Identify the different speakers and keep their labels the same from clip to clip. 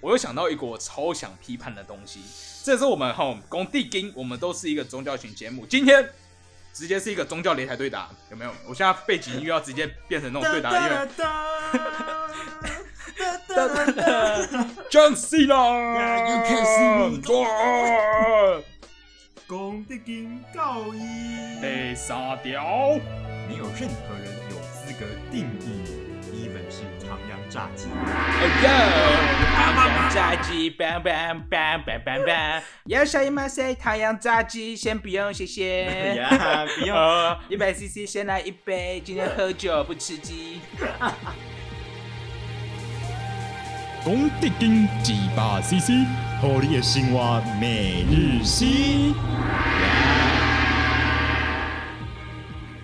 Speaker 1: 我又想到一个我超想批判的东西。这是我们哈工地经，我们都是一个宗教型节目，今天直接是一个宗教擂台对打，有没有？我现在背景音乐要直接变成那种对打音乐。John Cena，You
Speaker 2: can see
Speaker 1: me。
Speaker 2: 工地经告一
Speaker 1: 被杀掉，
Speaker 2: 没有任何人有资格定义。炸鸡，
Speaker 1: 哦哟！太阳炸鸡，bang bang bang bang bang bang。要小姨妈塞太阳炸鸡，先不用谢谢。
Speaker 2: 呀，不用。
Speaker 1: 一百 CC 先来一杯，今天喝酒不吃鸡。
Speaker 2: 公德金一百 CC，合你的生活每日新。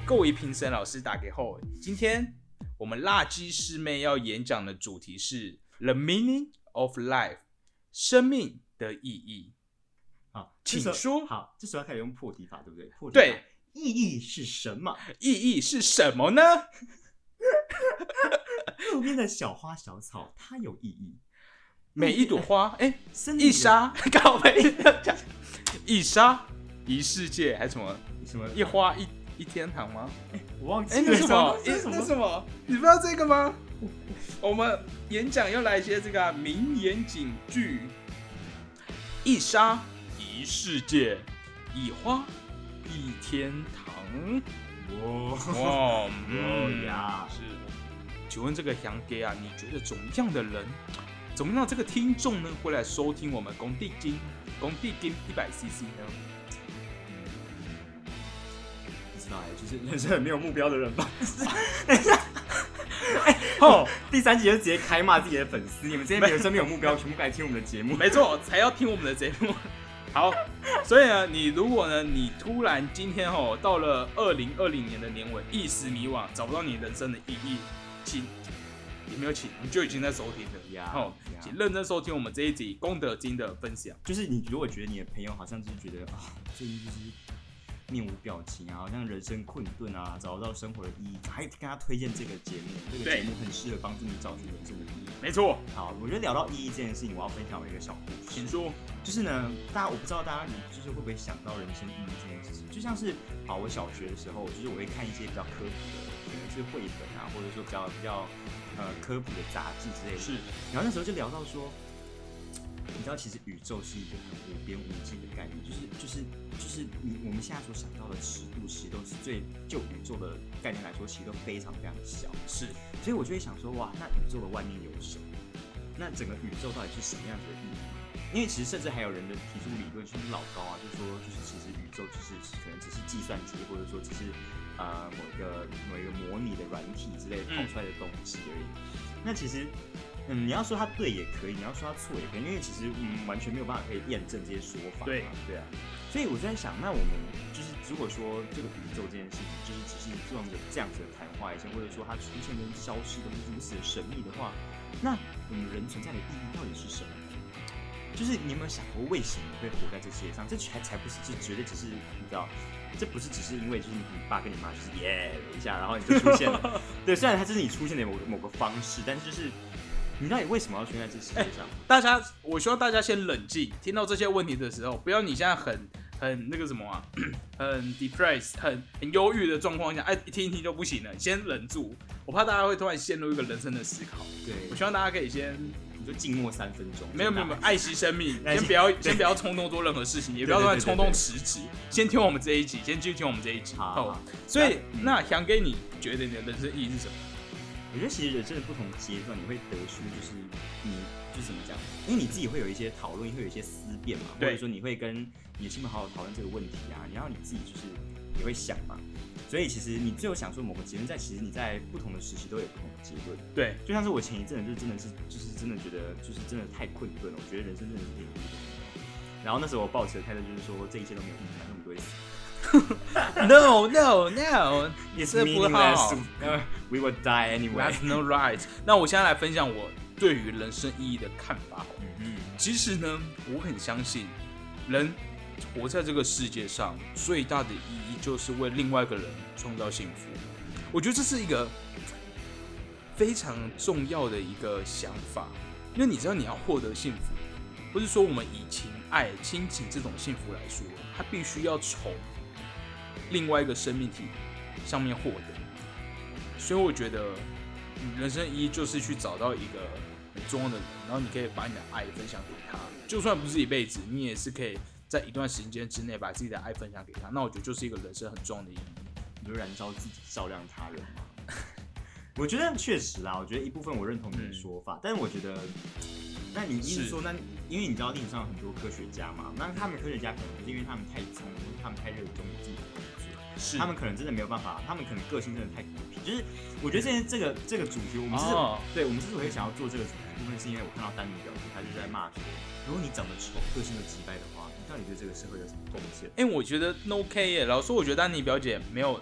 Speaker 1: 各位评审老师打给后，今天。我们辣鸡师妹要演讲的主题是 The Meaning of Life，生命的意义。
Speaker 2: 好，
Speaker 1: 请说。
Speaker 2: 好，这时候要开始用破题法，对不对？破题
Speaker 1: 对，
Speaker 2: 意义是什么？
Speaker 1: 意义是什么呢？
Speaker 2: 路边的小花小草，它有意义。
Speaker 1: 每一朵花，哎，一沙，告白，一沙，一世界，还是什么？
Speaker 2: 什么？
Speaker 1: 一花一。一天堂吗？
Speaker 2: 哎，我忘记了。那
Speaker 1: 什么？那什么？你不知道这个吗？我们演讲要来一些这个名言警句：一沙一世界，一花一天堂。哇哇呀！是。请问这个杨哥啊，你觉得怎么样的人，怎么样这个听众呢，会来收听我们工地金工地金一百 CC 呢？
Speaker 2: 就是人生很没有目标的人吧。等一下，哎，哦，第三集就直接开骂自己的粉丝。你们这些人生没有目标，全部来听我们的节目。
Speaker 1: 没错，才要听我们的节目。好，所以呢，你如果呢，你突然今天哦，到了二零二零年的年尾，一时迷惘，找不到你人生的意义，请有没有请？你就已经在收听了呀。哦，请认真收听我们这一集功德经的分享。
Speaker 2: 就是你如果觉得你的朋友好像就是觉得啊，最近就是。面无表情啊，好像人生困顿啊，找不到生活的意义，还跟他推荐这个节目，这个节目很适合帮助你找出人生的意义。
Speaker 1: 没错，
Speaker 2: 好，我觉得聊到意义这件事情，我要分享一个小故事。
Speaker 1: 请说，
Speaker 2: 就是呢，大家我不知道大家就是会不会想到人生意义这件事情，就像是好，我小学的时候，就是我会看一些比较科普的，可能是绘本啊，或者说比较比较呃科普的杂志之类的。
Speaker 1: 是，
Speaker 2: 然后那时候就聊到说。你知道，其实宇宙是一个很无边无际的概念，就是就是就是你我们现在所想到的尺度，其实都是最就宇宙的概念来说，其实都非常非常小。
Speaker 1: 是，
Speaker 2: 所以我就会想说，哇，那宇宙的外面有什么？那整个宇宙到底是什么样子的意义？因为其实甚至还有人的提出理论，就是老高啊，就说就是其实宇宙就是可能只是计算机，或者说只是呃某一个某一个模拟的软体之类跑出来的东西而已。那其实。嗯，你要说他对也可以，你要说他错也可以，因为其实嗯完全没有办法可以验证这些说法。
Speaker 1: 对，
Speaker 2: 对啊。所以我就在想，那我们就是如果说这个宇宙这件事情，就是只是这样的这样子的昙花一现，或者说它出现跟消失都是如此的神秘的话，那我们人存在的意义到底是什么？就是你有没有想过，为什么会活在这世界上？这才才不是，这绝对只是你知道，这不是只是因为就是你爸跟你妈就是耶一下，然后你就出现了。对，虽然它这是你出现的某某个方式，但是就是。你到底为什么要存在这世界上？
Speaker 1: 大家，我希望大家先冷静，听到这些问题的时候，不要你现在很很那个什么啊，很 depressed，很很忧郁的状况下，哎，一听一听就不行了，先忍住。我怕大家会突然陷入一个人生的思考。
Speaker 2: 对，
Speaker 1: 我希望大家可以先，
Speaker 2: 你就静默三分钟。
Speaker 1: 没有没有没有，爱惜生命，先不要先不要冲动做任何事情，也不要突然冲动辞职。先听我们这一集，先继续听我们这一集。
Speaker 2: 好，
Speaker 1: 所以那想给你觉得你的人生意义是什么？
Speaker 2: 我觉得其实人生的不同阶段，你会得出就是你就是怎么讲？因为你自己会有一些讨论，会有一些思辨嘛，或者说你会跟你的亲朋好友讨论这个问题啊，然后你自己就是也会想嘛。所以其实你最后想出某个结论，在其实你在不同的时期都有不同的结论。
Speaker 1: 对，
Speaker 2: 就像是我前一阵就真的是就是真的觉得就是真的太困顿了，我觉得人生真的是可以。然后那时候我抱持的态度就是说，这一切都没有意义，反正我们都会死。
Speaker 1: No, no, no！也是不好。
Speaker 2: We will die anyway.
Speaker 1: That's no right. 那我现在来分享我对于人生意义的看法。嗯其实呢，我很相信，人活在这个世界上最大的意义就是为另外一个人创造幸福。我觉得这是一个非常重要的一个想法。因为你知道你要获得幸福，不是说我们以情爱、亲情这种幸福来说，它必须要从另外一个生命体上面获得。所以我觉得人生一就是去找到一个很重要的人，然后你可以把你的爱分享给他，就算不是一辈子，你也是可以在一段时间之内把自己的爱分享给他。那我觉得就是一个人生很重要的意义。
Speaker 2: 你就燃烧自己，照亮他人嘛。我觉得确实啦，我觉得一部分我认同你的说法，但是我觉得，那你意思说，那因为你知道历史上有很多科学家嘛，那他们科学家可能是因为他们太聪明，他们太热衷于自己
Speaker 1: 是
Speaker 2: 他们可能真的没有办法，他们可能个性真的太孤僻。就是我觉得现在这个这个主题，我们是对我们之所以想要做这个主题，部分是因为我看到丹尼表姐他就在骂说，如果你长得丑，个性又击败的话，你到底对这个社会有什么贡献？
Speaker 1: 哎，我觉得 no K 耶，老实说，我觉得丹尼表姐没有，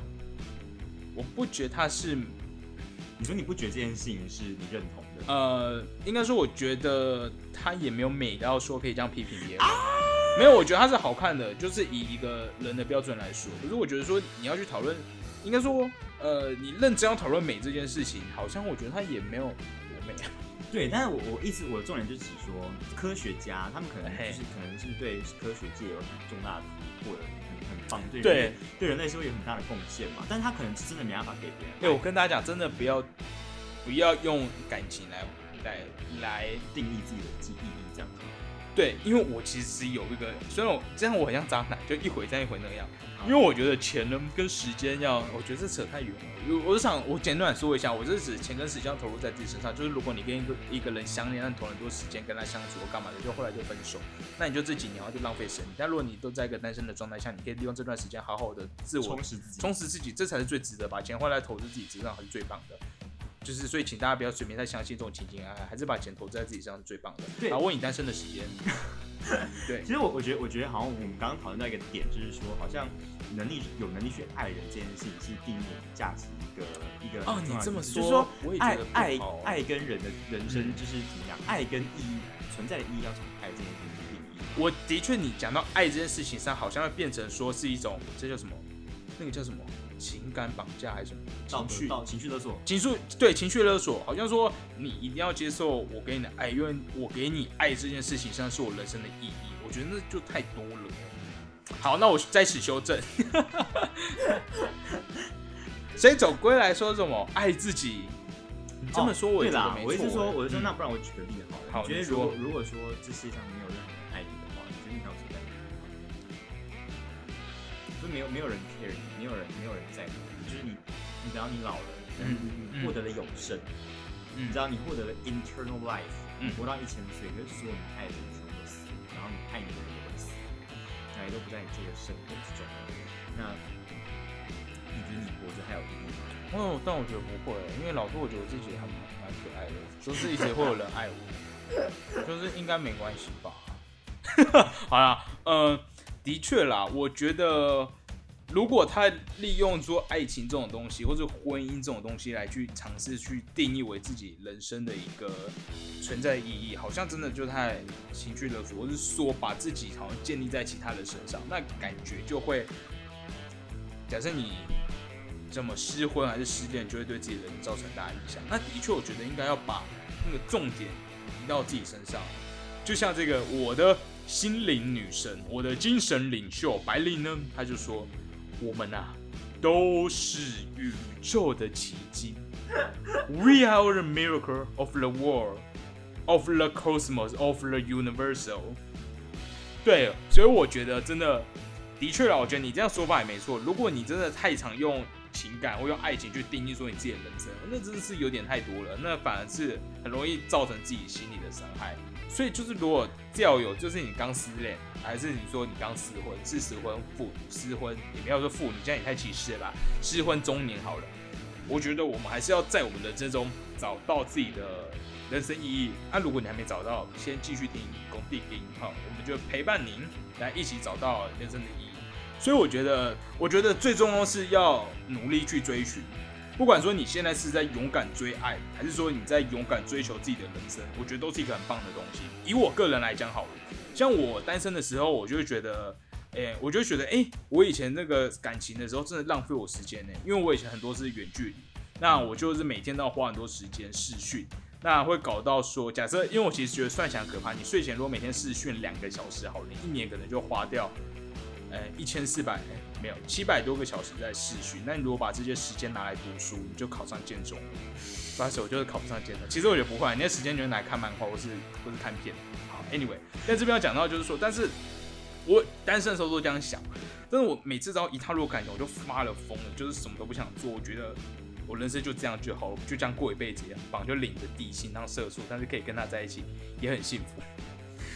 Speaker 1: 我不觉得她是。
Speaker 2: 你说你不觉得这件事情是你认同的？
Speaker 1: 呃，应该说，我觉得她也没有美到说可以这样批评别人。没有，我觉得它是好看的，就是以一个人的标准来说。可是我觉得说你要去讨论，应该说，呃，你认真要讨论美这件事情，好像我觉得它也没有多美。
Speaker 2: 对，但是我我一直我的重点就是说，科学家他们可能就是可能是对科学界有很重大的突破。很很棒对对对，人类是会有很大的贡献嘛？但是他可能真的没办法给别人。
Speaker 1: 对，我跟大家讲，真的不要不要用感情来来来
Speaker 2: 定义自己的记忆这样子。
Speaker 1: 对，因为我其实有一个，虽然我这样我很像渣男，就一回再一回那样。因为我觉得钱呢跟时间要，我觉得这扯太远了。我我想我简短说一下，我是指钱跟时间要投入在自己身上。就是如果你跟一个一个人相恋，但投很多时间跟他相处或干嘛的，就后来就分手，那你就这几年就浪费生命。但如果你都在一个单身的状态下，你可以利用这段时间好好的自我
Speaker 2: 充实自己，
Speaker 1: 充实自己，这才是最值得把钱花在投资自己身上，还是最棒的。就是所以，请大家不要随便再相信这种情情爱爱，还是把钱投资在自己身上是最棒的。
Speaker 2: 对，
Speaker 1: 把握你单身的时间。对，
Speaker 2: 其实我我觉得我觉得好像我们刚刚讨论到一个点，就是说好像。能力有能力去爱人这件事情是定义价值一个一个
Speaker 1: 哦，你这么
Speaker 2: 说，就是说爱爱爱跟人的人生就是怎么样？爱跟意义存在的意义要从爱这件事情去定义。
Speaker 1: 我的确，你讲到爱这件事情上，好像会变成说是一种这叫什么？那个叫什么？情感绑架还是什么？
Speaker 2: 情绪情绪勒索？
Speaker 1: 情绪对情绪勒索，好像说你一定要接受我给你的爱，因为我给你爱这件事情上是我人生的意义。我觉得那就太多了。好，那我在此修正。所以总归来说，什么爱自己？你这么说，我
Speaker 2: 对
Speaker 1: 啦。
Speaker 2: 我一直说，我就说，那不然我举个例子好了。好，觉得如果如果说这世界上没有任何没有没有人 care 你，没有人没有人在乎你，就是你，你只要你老了，嗯嗯，获得了永生，你知道你获得了 internal life，嗯，活到一千岁，可是所有你爱的人全部都死，然后你爱你的人。都不在你这个生活之中，那你觉得你活着还有意义吗？
Speaker 1: 哦，但我觉得不会，因为老师我觉得自己还蛮蛮可爱的，就是一直会有人爱我，就是应该没关系吧。好啦，嗯，的确啦，我觉得。如果他利用说爱情这种东西，或者婚姻这种东西来去尝试去定义为自己人生的一个存在意义，好像真的就太情绪勒索，或是说把自己好像建立在其他人身上，那感觉就会，假设你这么失婚还是失恋，就会对自己的人造成大影响。那的确，我觉得应该要把那个重点移到自己身上，就像这个我的心灵女神，我的精神领袖白灵呢，他就说。我们啊，都是宇宙的奇迹。We are the miracle of the world, of the cosmos, of the universal。对，所以我觉得真的，的确啊，我觉得你这样说法也没错。如果你真的太常用情感或用爱情去定义说你自己的人生，那真的是有点太多了。那反而是很容易造成自己心理的伤害。所以就是，如果要有，就是你刚失恋，还是你说你刚失婚，是失婚妇女，失婚也没有说妇女，这样也太歧视了吧？失婚中年好了，我觉得我们还是要在我们的这中找到自己的人生意义。那如果你还没找到，先继续听工地音，哈，我们就陪伴您来一起找到人生的意义。所以我觉得，我觉得最重要是要努力去追寻。不管说你现在是在勇敢追爱，还是说你在勇敢追求自己的人生，我觉得都是一个很棒的东西。以我个人来讲，好了，像我单身的时候，我就会觉得，哎，我就觉得，哎，我以前那个感情的时候，真的浪费我时间呢。因为我以前很多是远距离，那我就是每天都要花很多时间试训，那会搞到说，假设因为我其实觉得算起来可怕，你睡前如果每天试训两个小时，好了，一年可能就花掉，呃，一千四百没有七百多个小时在试训。那你如果把这些时间拿来读书，你就考上建中了。不好意思，我就是考不上建中。其实我觉得不会，你那时间就拿来看漫画或是或是看片。好，Anyway，在这边要讲到就是说，但是我单身的时候都这样想，但是我每次只要一踏入感情，我就发了疯了，就是什么都不想做。我觉得我人生就这样就好，就这样过一辈子也很棒，就领着地心当社畜，但是可以跟他在一起也很幸福。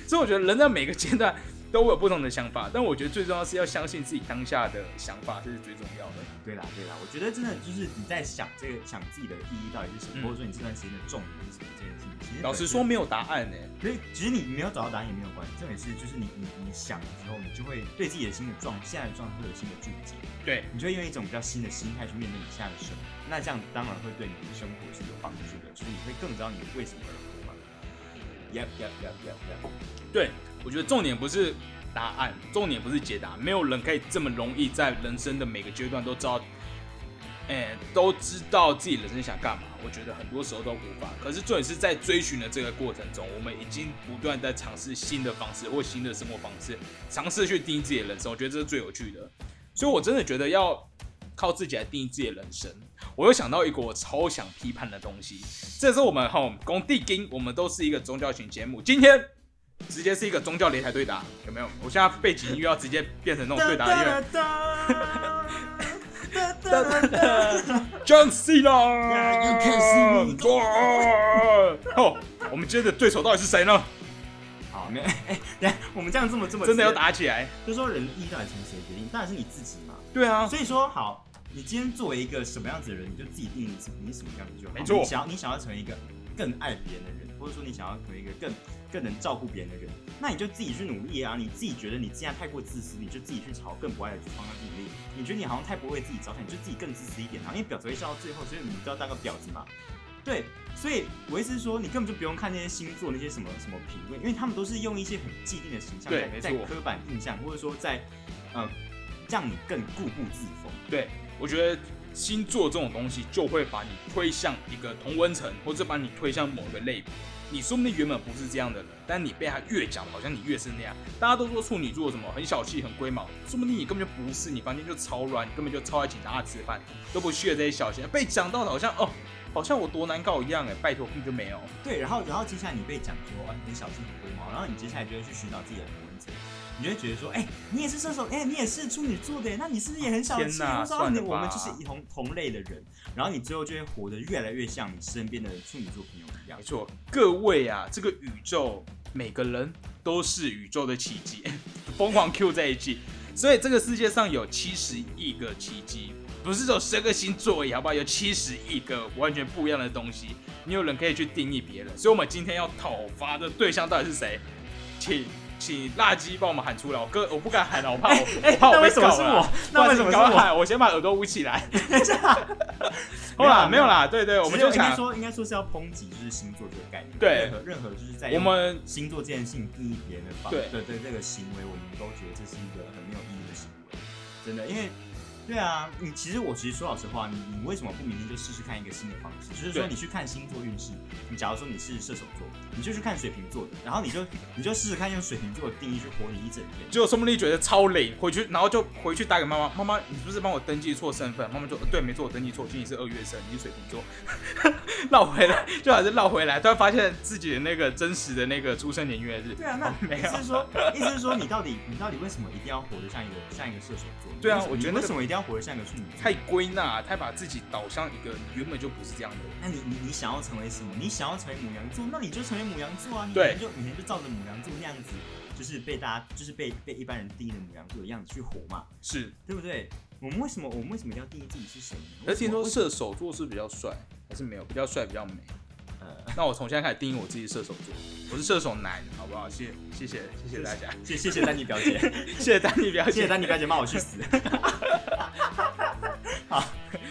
Speaker 1: 所以我觉得人在每个阶段。都有不同的想法，但我觉得最重要是要相信自己当下的想法，这是最重要的。
Speaker 2: 对啦，对啦，我觉得真的就是你在想这个，想自己的意义到底是什么，或者说你这段时间的重点是什么这件事情。其实
Speaker 1: 老实说没有答案呢，
Speaker 2: 所以其实你没有找到答案也没有关系，重点是就是你你你想的时候，你就会对自己的新的状现在的状态会有新的注解，
Speaker 1: 对
Speaker 2: 你就会用一种比较新的心态去面对你现在的生活，那这样当然会对你的生活是有帮助的，所以你会更知道你为什么而活嘛。Yep, yep, yep, yep, yep。
Speaker 1: 对。我觉得重点不是答案，重点不是解答。没有人可以这么容易在人生的每个阶段都知道，哎，都知道自己人生想干嘛。我觉得很多时候都无法。可是重点是在追寻的这个过程中，我们已经不断在尝试新的方式或新的生活方式，尝试去定义自己的人生。我觉得这是最有趣的。所以我真的觉得要靠自己来定义自己的人生。我又想到一个我超想批判的东西，这是我们哈工地经，我们都是一个宗教型节目，今天。直接是一个宗教擂台对打，有没有？我现在背景音乐要直接变成那种对打音乐。John Cena，You can see me。哦，我们今天的对手到底是谁呢？
Speaker 2: 好，没哎，等下我们这样这么这么
Speaker 1: 真的要打起来？
Speaker 2: 就说人意到底从谁决定？当然是你自己嘛。
Speaker 1: 对啊，
Speaker 2: 所以说好，你今天作为一个什么样子的人，你就自己定义你是什么样子就好。
Speaker 1: 没错，
Speaker 2: 想要你想要成为一个更爱别人的人，或者说你想要成为一个更。更能照顾别人的人，那你就自己去努力啊！你自己觉得你现在太过自私，你就自己去朝更不爱的方向努力。你觉得你好像太不为自己着想，你就自己更自私一点啊！因为婊子会笑到最后，所以你都要当个婊子嘛。对，所以我意思是说，你根本就不用看那些星座那些什么什么评论，因为他们都是用一些很既定的形象，在在刻板印象，或者说在呃让你更固步自封。
Speaker 1: 对，我觉得星座这种东西就会把你推向一个同温层，或者把你推向某一个类别。你说不定原本不是这样的人，但你被他越讲，好像你越是那样。大家都说处女座什么很小气、很龟毛，说不定你根本就不是，你房间就超乱，你根本就超爱请大家吃饭，都不屑这些小钱。被讲到的好像哦，好像我多难搞一样哎，拜托根本就没有。
Speaker 2: 对，然后然后接下来你被讲说很小气、很龟毛，然后你接下来就会去寻找自己的同温层，你就会觉得说，哎，你也是射手，哎，你也是处女座的，那你是不是也很小气？我说你我们就是同同类的人，然后你最后就会活得越来越像你身边的处女座朋友一样。
Speaker 1: 没错，各位啊，这个宇宙每个人都是宇宙的奇迹，疯狂 Q 在一起，所以这个世界上有七十亿个奇迹，不是有十个星座而已，好不好？有七十亿个完全不一样的东西，你有人可以去定义别人，所以我们今天要讨伐的对象到底是谁？请。请辣鸡帮我们喊出来，我哥我不敢喊了，我怕我我怕我被搞
Speaker 2: 了。那为什么是我？
Speaker 1: 喊，我先把耳朵捂起来。好啦，没有啦，对对，我们就
Speaker 2: 应该说应该说是要抨击就是星座这个概念。
Speaker 1: 对，
Speaker 2: 任何任何就是在
Speaker 1: 我们
Speaker 2: 星座这件事情定义别人的方对对这个行为，我们都觉得这是一个很没有意义的行为。真的，因为。对啊，你其实我其实说老实话，你你为什么不明天就试试看一个新的方式？就是说你去看星座运势，你假如说你是射手座，你就去看水瓶座的，然后你就 你就试试看用水瓶座的定义去活你一整天。
Speaker 1: 结果宋梦丽觉得超累，回去然后就回去打给妈妈，妈妈你是不是帮我登记错身份？妈妈说对，没错，我登记错，今年是二月生，你是水瓶座。绕回来就还是绕回来，突然发现自己的那个真实的那个出生年月日。
Speaker 2: 对啊，那意思是说，意思是说你到底你到底为什么一定要活得像一个像一个射手座？
Speaker 1: 对啊，我觉得
Speaker 2: 为什么一定要？活得像一个处女，
Speaker 1: 太归纳，太把自己导向一个原本就不是这样的。
Speaker 2: 那你你你想要成为什么？你想要成为母羊座，那你就成为母羊座啊！
Speaker 1: 对，
Speaker 2: 就每天就照着母羊座那样子，就是被大家就是被被一般人定义的母羊座的样子去活嘛，
Speaker 1: 是
Speaker 2: 对不对？我们为什么我们为什么要定义自己是谁？
Speaker 1: 而听说射手座是比较帅，还是没有比较帅比较美？那我从现在开始定义我自己射手座，我是射手男，好不好？谢谢谢谢谢大家，
Speaker 2: 谢谢谢丹妮表姐，
Speaker 1: 谢谢丹妮表姐，
Speaker 2: 谢谢丹妮表姐骂我去死。
Speaker 1: 好，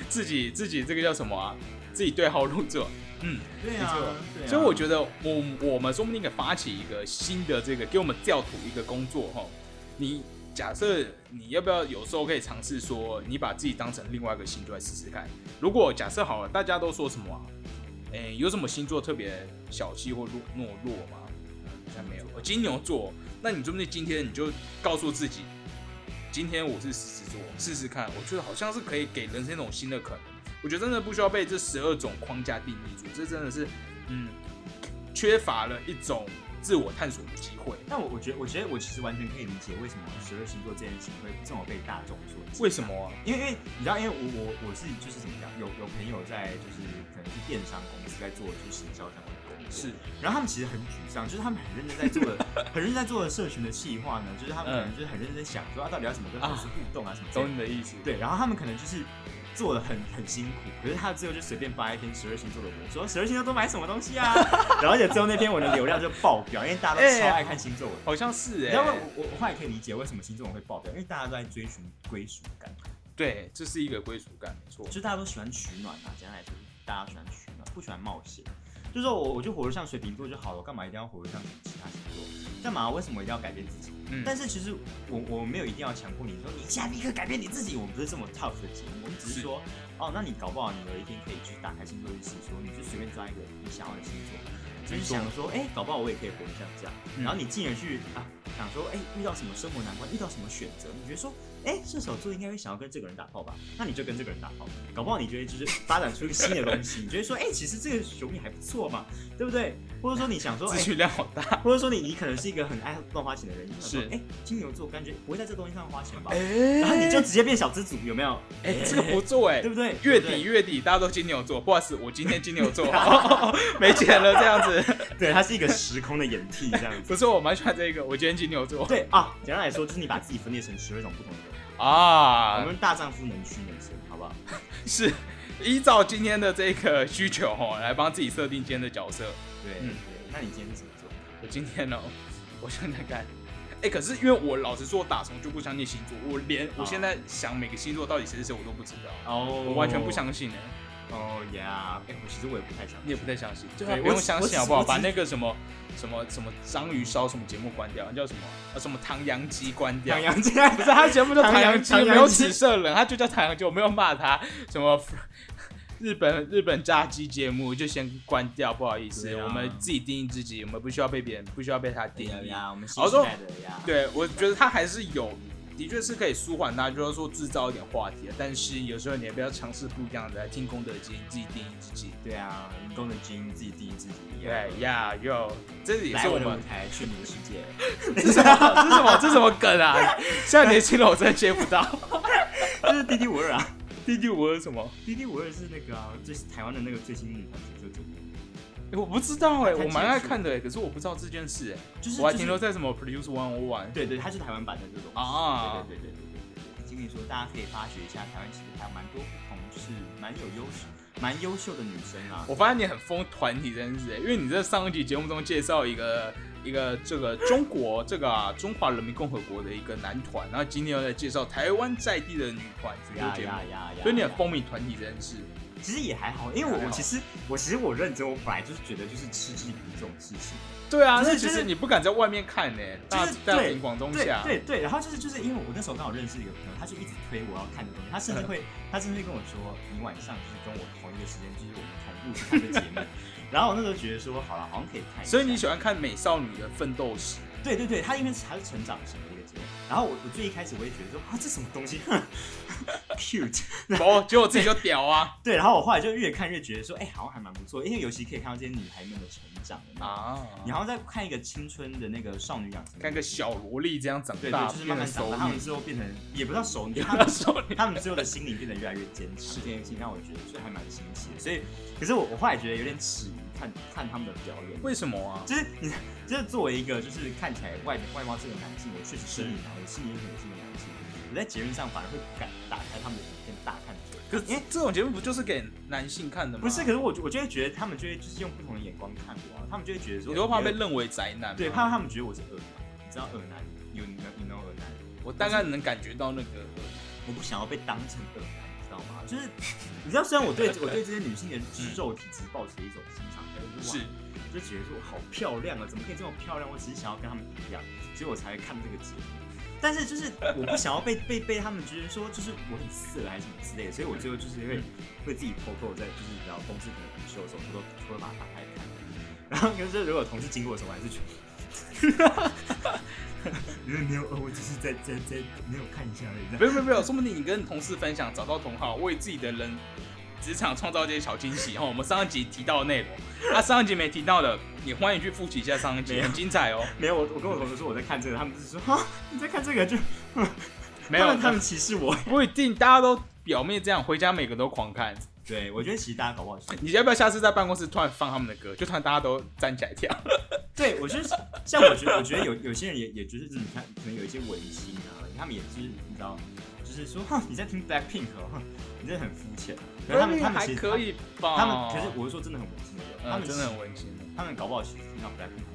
Speaker 1: 自己自己这个叫什么啊？自己对号入座，
Speaker 2: 嗯，对啊，
Speaker 1: 所以我觉得我我们说不定可以发起一个新的这个给我们调图一个工作哈。你假设你要不要有时候可以尝试说，你把自己当成另外一个星座来试试看？如果假设好了，大家都说什么？哎、有什么星座特别小气或懦懦弱吗？好像没有。金牛座，那你说不定今天你就告诉自己，今天我是狮子座，试试看。我觉得好像是可以给人生一种新的可能。我觉得真的不需要被这十二种框架定义住，这真的是，嗯，缺乏了一种自我探索的机会。
Speaker 2: 但我我觉得，我觉得我其实完全可以理解为什么十二星座这件事情会这么被大众所接
Speaker 1: 为什么啊？
Speaker 2: 因为因为你知道，因为我我我是就是怎么讲，有有朋友在就是可能是电商公司在做就是行销相关的工作，
Speaker 1: 是，
Speaker 2: 然后他们其实很沮丧，就是他们很认真在做的，很认真在做的社群的企划呢，就是他们可能就是很认真在想说啊，到底要怎么跟粉丝互动啊什么
Speaker 1: 懂你的意思。
Speaker 2: 对，然后他们可能就是做的很很辛苦，可是他最后就随便发一篇十二星座的文，说十二星座都买什么东西啊，然后而且最后那篇文的流量就爆表，因为大家都超爱看星座文。
Speaker 1: 好像是哎、
Speaker 2: 你知道吗？我我我后来可以理解为什么星座文会爆表，因为大家都在追寻归属感，
Speaker 1: 对，这是一个归属感，没错
Speaker 2: 就。是大家都喜欢取暖嘛。简单来说，大家喜欢取暖，不喜欢冒险。就是说我我就活得像水瓶座就好了，我干嘛一定要活得像其他星座？干嘛？为什么一定要改变自己？
Speaker 1: 嗯，
Speaker 2: 但是其实我我没有一定要强迫你说你现在立刻改变你自己，我们不是这么 tough 的节目，我们只是
Speaker 1: 是。
Speaker 2: 说哦，那你搞不好你有一天可以去打开星座日历，说你就随便抓一个你想要的星座，就是想说哎、搞不好我也可以活得像这样，
Speaker 1: 嗯。
Speaker 2: 然后你进而去啊想说哎、遇到什么生活难关，遇到什么选择，你觉得说哎、射手座应该会想要跟这个人打炮吧，那你就跟这个人打炮，搞不好你觉得就是发展出一个新的东西，你觉得说哎、其实这个熊也还不错嘛，对不对？或者说你想说哎
Speaker 1: 资。讯量好大。
Speaker 2: 或者说你你可能是一个很爱乱花钱的人，你想说
Speaker 1: 是
Speaker 2: 哎、金牛座感觉不会在这东西上花钱吧？
Speaker 1: 哎
Speaker 2: 然后你就直接变小资族，有没有？
Speaker 1: 哎、这个不做哎、
Speaker 2: 对不对？
Speaker 1: 月底月底大家都金牛座，不好意思，我今天金牛座 没钱了这样子。
Speaker 2: 对，它是一个时空的演替这样子。
Speaker 1: 不是，我蛮喜欢这个，我今天金牛座
Speaker 2: 对啊，简单来说就是你把自己分裂成十二种不同的人。我
Speaker 1: 啊，
Speaker 2: 们大丈夫能屈能伸，好不好？
Speaker 1: 是依照今天的这个需求哦，来帮自己设定今天的角色。
Speaker 2: 对，
Speaker 1: 嗯
Speaker 2: 对。那你今天是什么做？
Speaker 1: 我今天呢，我想想看，哎、可是因为我老实说，我打从就不相信星座，我连我现在想每个星座到底谁是谁我都不知道，
Speaker 2: 哦
Speaker 1: 我完全不。相信哎、
Speaker 2: 哦呀，哎，我其实我也不太相信。
Speaker 1: 你也不太相信，对
Speaker 2: 对
Speaker 1: 啊，不用
Speaker 2: 我
Speaker 1: 相信好不好？
Speaker 2: 我只
Speaker 1: 把那个什么什么什么章鱼烧什么节目关掉，那叫什么啊？什么唐扬鸡关掉
Speaker 2: 唐？扬鸡
Speaker 1: 不是，他节目叫唐扬鸡，
Speaker 2: 唐扬
Speaker 1: 没有
Speaker 2: 鸡
Speaker 1: 紫色人，他就叫唐扬鸡，我没有骂他。什么日本日本炸鸡节目就先关掉，不好意思，
Speaker 2: 啊
Speaker 1: 我们自己定义自己，我们不需要被别人，不需要被他定义。
Speaker 2: 呀，我们新
Speaker 1: 好说
Speaker 2: 时代的呀。
Speaker 1: 对，我觉得他还是有，的确是可以舒缓大家，就是说制造一点话题的。但是有时候你也不要尝试不一样的，来听功德金，自己定义自己。
Speaker 2: 对啊，你功德金自己定义自己。
Speaker 1: 对呀，哟，这也
Speaker 2: 是我的舞台，去你的世界。
Speaker 1: 这是什么？这是什么？这什么梗啊？现在年轻人我真的接不到。
Speaker 2: 这是滴滴五二啊。
Speaker 1: 第第五是什么？
Speaker 2: 滴滴五二是那个啊，最台湾的那个最新女团选秀节目，
Speaker 1: 欸我不知道哎、
Speaker 2: 它
Speaker 1: 我蛮爱看的哎、可是我不知道这件事哎、
Speaker 2: 就是
Speaker 1: 我还
Speaker 2: 就是
Speaker 1: 停留在什么 Produce One O One
Speaker 2: 对对，它是台湾版的这种
Speaker 1: 啊
Speaker 2: 对对对对对对。对。经理说，大家可以发掘一下，台湾其实还有蛮多不同，就是蛮有优势、蛮优秀的女生啊。
Speaker 1: 我发现你很疯团体这件事哎、因为你在上一集节目中介绍一个一个这个中国这个、啊、中华人民共和国的一个男团，然后今天又在介绍台湾在地的女团！所以你很
Speaker 2: 呀
Speaker 1: 风靡团体这件事。
Speaker 2: 其实也还好，因为我我其实我其实我认真，我本来就是觉得就是嗤之以鼻这种事情。
Speaker 1: 对啊，
Speaker 2: 就是
Speaker 1: 其实你不敢在外面看呢、大
Speaker 2: 就是
Speaker 1: 大
Speaker 2: 对
Speaker 1: 庭广众
Speaker 2: 对
Speaker 1: 下，
Speaker 2: 对对，然后就是就是因为我那时候刚好认识一个朋友，他就一直推我要看的东西，他甚至会他甚至会跟我说，你晚上就是跟我同一个时间，就是我们同步去看的节目。然后我那时候觉得说，好了，好像可以看。
Speaker 1: 所以你喜欢看美少女的奋斗史。
Speaker 2: 对对对，它因为它是成长型的一个节目，然后我我最一开始我也觉得说啊这什么东西哼，cute，
Speaker 1: 哦，结果自己就屌啊
Speaker 2: 对，然后我后来就越看越觉得说，哎、好像还蛮不错，因为尤其可以看到这些女孩们的成长的
Speaker 1: 啊！
Speaker 2: 你好像在看一个青春的那个少女养成，
Speaker 1: 看个小萝莉这样长大，
Speaker 2: 就是慢慢长大，他们之后变成也不知道熟女，他们
Speaker 1: 熟女。
Speaker 2: 他们之后的心理变得越来越坚强，这件事情让我觉得所以还蛮新奇的。所以，可是我我后来觉得有点耻于看看他们的表演，
Speaker 1: 为什么啊？
Speaker 2: 就是你就是作为一个就是看起来外外貌是个男性，我确实是女男，我心里也是个男性，我在节目上反而会敢打开他们的影片大看嘴。
Speaker 1: 可是这种节目不就是给男性看的吗？
Speaker 2: 不是，可是我就我就会觉得他们就会就是用不同的眼光看我啊，他们就会觉得说，
Speaker 1: 你都怕被认为宅男？
Speaker 2: 对，怕他们觉得我是恶男，你知道恶男，you know you know 恶男，
Speaker 1: 我大概能感觉到那个，
Speaker 2: 我不想要被当成恶男，你知道吗？就是你知道，虽然我对我对这些女性的肌肉体质抱持一种欣赏，但是就觉得说好漂亮啊，怎么可以这么漂亮？我只是想要跟她们一样，所以我才会看这个节目。但是就是我不想要被被被他们觉得说就是我很色还是什么之类的，所以我最后就是会会自己偷偷在就是比较公司可能午休的时候，偷偷偷偷把它打开看。然后可是如果同事经过的时候，我还是觉得，因为没有，我只是在在在没有看一下而已。
Speaker 1: 没有没有没有，说不定你跟同事分享，找到同好，为自己的人职场创造这些小惊喜然后。我们上一集提到的内容，那 上一集没提到的，你欢迎去复习一下上一集，很精彩哦。
Speaker 2: 没有，我我跟我同事说我在看这个，他们就是说哈你在看这个就
Speaker 1: 没有，
Speaker 2: 他们歧视我，
Speaker 1: 不一定，大家都表面这样，回家每个都狂看。
Speaker 2: 对，我觉得其实大家搞不好，
Speaker 1: 你要不要下次在办公室突然放他们的歌，就突然大家都站起来跳？
Speaker 2: 对，我觉得像我觉得，我觉得有有些人也也就是你看，可能有一些文青啊，他们也是你知道，就是说你在听 Black Pink 哦，你真的很肤浅。他们他们
Speaker 1: 还可以吧？
Speaker 2: 他们可是我是说真的很文青的，他们
Speaker 1: 真的很文心，
Speaker 2: 他们搞不好其实听到 Black Pink。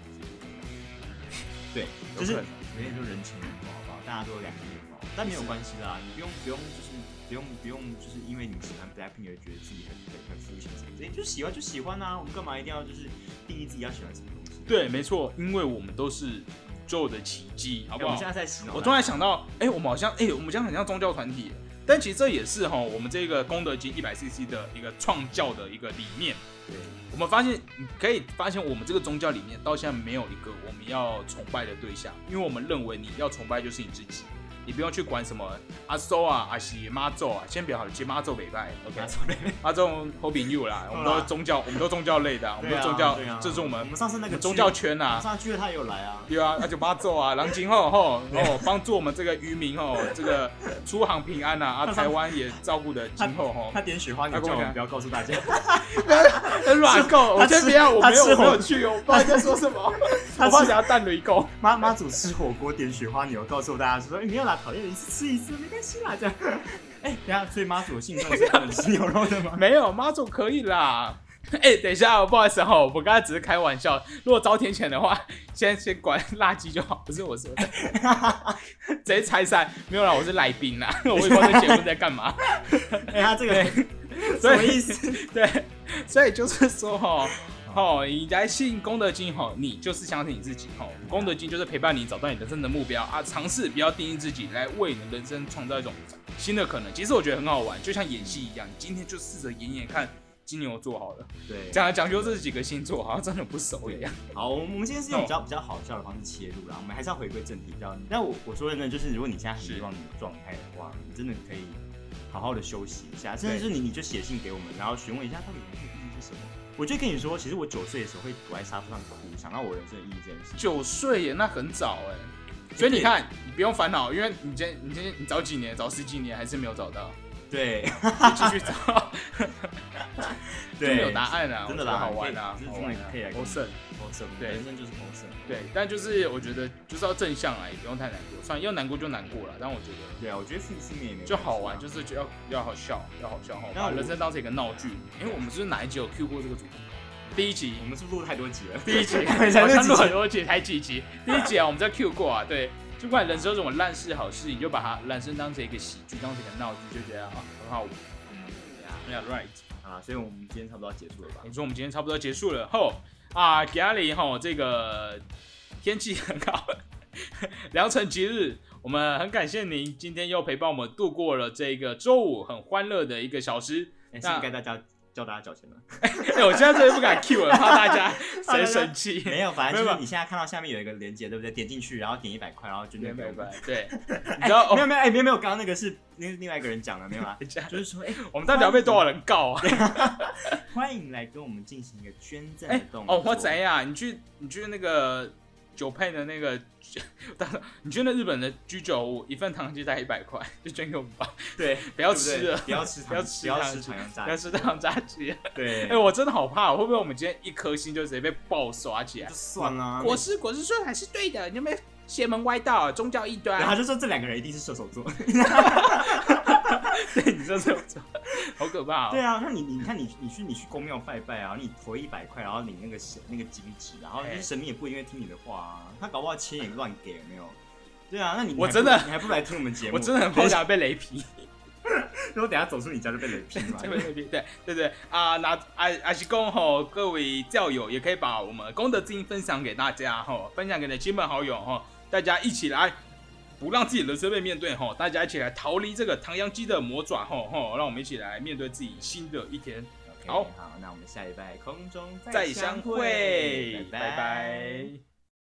Speaker 2: 对，就是有点说人情冷漠，好不好？大家都有两个面貌，但没有关系啦，你不用不用就是。不用不用，就是因为你喜欢 Blackpink 而觉得自己很很很肤浅什么？的，就喜欢就喜欢啊！我们干嘛一定要就是定义自己要喜欢什么？
Speaker 1: 对，没错，因为我们都是做的奇迹，好不好？
Speaker 2: 我们现在在洗脑。
Speaker 1: 我突然想到，哎，我们好像，哎，我们这样很像宗教团体，但其实这也是哈，我们这个功德金一百 CC 的一个创教的一个理念。
Speaker 2: 对，
Speaker 1: 我们发现，可以发现，我们这个宗教里面到现在没有一个我们要崇拜的对象，因为我们认为你要崇拜就是你自己。你不用去管什么阿苏啊、阿西妈祖啊，先别好了，接妈祖北拜，OK？妈祖好朋友啦，我们都宗教，我们都宗教类的，我们都宗教，这是我们
Speaker 2: 我们上次那个
Speaker 1: 宗教圈呐。
Speaker 2: 上次去了他也有来啊。
Speaker 1: 对啊，那就妈祖啊，然后今后吼哦，帮助我们这个渔民吼，这个出航平安呐，啊，台湾也照顾的今后吼。
Speaker 2: 他点雪花，你叫我不要告诉大家。
Speaker 1: 乱购，我先不要，我没有没有去，我不知道在说什么。我怕想要蛋雷狗。
Speaker 2: 妈妈祖吃火锅点雪花牛，告诉大家说没有啦。讨厌的一次吃一次没关系啦，这样。哎，等下，所以妈祖信众是不能吃牛肉的吗？
Speaker 1: 没有，妈祖可以啦。哎，等一下，不好意思哈，我刚才只是开玩笑。如果招天谴的话，先先管垃圾就好。不是我说的，直接拆散。没有啦，我是来宾啦，我也不知道这节目在干嘛。
Speaker 2: 哎，他这个什么意思？
Speaker 1: 对，所以就是说哈。哦，你来信功德金哈，你就是相信你自己哈。功德金就是陪伴你找到你人生的目标啊，尝试不要定义自己，来为你的人生创造一种新的可能。其实我觉得很好玩，就像演戏一样，你今天就试着演演看金牛座好了。
Speaker 2: 对，
Speaker 1: 讲来讲去这几个星座，好像真的不熟一样。
Speaker 2: 好，我们今天是用比较比较好笑的方式切入啦，我们还是要回归正题。较，那我我说的呢，就是如果你现在很希望你的状态的话，你真的可以好好的休息一下，甚至是你你就写信给我们，然后询问一下到底意义是什么。我就跟你说，其实我九岁的时候会躲在沙发上哭，想到我人生的意义这件事。
Speaker 1: 九岁耶，那很早哎，所以你看，你不用烦恼，因为你今你今天你找几年，找十几年还是没有找到。
Speaker 2: 对，
Speaker 1: 继续找，
Speaker 2: 对，
Speaker 1: 没有答案啊，
Speaker 2: 真的啦，
Speaker 1: 好玩啊，
Speaker 2: 真的可以来对，人生就是谋生，
Speaker 1: 对，但就是我觉得就是要正向啊，也不用太难过，算要难过就难过了，但我觉得，
Speaker 2: 对啊，我觉得负负面也没
Speaker 1: 就好玩，就是要要好笑，要好笑哈，把人生当成一个闹剧。因为我们是哪一集有 Q 过这个主题？第一集，
Speaker 2: 我们是不是录太多集了，
Speaker 1: 第一集 好像录很多集，才几集？第一集啊，我们在 Q 过啊，对。不管人生有什么烂事好事，你就把它人生当成一个喜剧，当成一个闹剧，就觉得啊很好玩。Yeah, right
Speaker 2: 啊，所以我们今天差不多要结束了吧？
Speaker 1: 你说我们今天差不多结束了。后啊，家里吼这个天气很好，良辰吉日，我们很感谢您今天又陪伴我们度过了这个周五很欢乐的一个小时。
Speaker 2: 那该大家。叫大家缴钱了，
Speaker 1: 哎，我现在真的不敢 Q 了，怕大家 谁生气。
Speaker 2: 没有，反正 就是你现在看到下面有一个链接，对不对？点进去，然后点一百块，然后就
Speaker 1: 一百块。对，
Speaker 2: 你知道没有没有哎没有没有，刚刚那个是另另外一个人讲的，没有啊？就是说，哎，
Speaker 1: 我们到底要被多少人告啊？
Speaker 2: 欢迎来跟我们进行一个捐赠的动作。
Speaker 1: 哦，我怎样？你去你去那个。酒配的那个，你觉得日本的居酒屋一份糖鸡才一百块，就捐给我们吧。
Speaker 2: 对，
Speaker 1: 不要吃了，
Speaker 2: 不要吃，
Speaker 1: 不要吃，不要吃
Speaker 2: 糖
Speaker 1: 不要吃糖炸鸡。
Speaker 2: 对，
Speaker 1: 哎，我真的好怕，会不会我们今天一颗星就直接被爆刷起来？
Speaker 2: 算了，
Speaker 1: 果实果实说还是对的，你有没有邪门歪道，宗教异端？
Speaker 2: 他就说这两个人一定是射手座。
Speaker 1: 对，你说这种，好可怕。
Speaker 2: 对啊，那你你看你你去你去公庙拜拜啊，你投一百块，然后领那个神那个金纸，然后神明也不一定会听你的话啊，他搞不好钱也乱给，有没有？对啊，那你
Speaker 1: 我真的
Speaker 2: 你还不来听我们节目？
Speaker 1: 我真的很怕想被雷劈。
Speaker 2: 如果等下走出你家就被雷劈嘛？
Speaker 1: 被雷劈，对对对啊，那阿阿西公吼，各位教友也可以把我们功德金分享给大家吼，分享给你的亲朋好友吼，大家一起来。不让自己人生被面对哈，大家一起来逃离这个唐扬鸡的魔爪哈哈，让我们一起来面对自己新的一天。
Speaker 2: 好，好，那我们下礼拜空中
Speaker 1: 再相会，拜拜。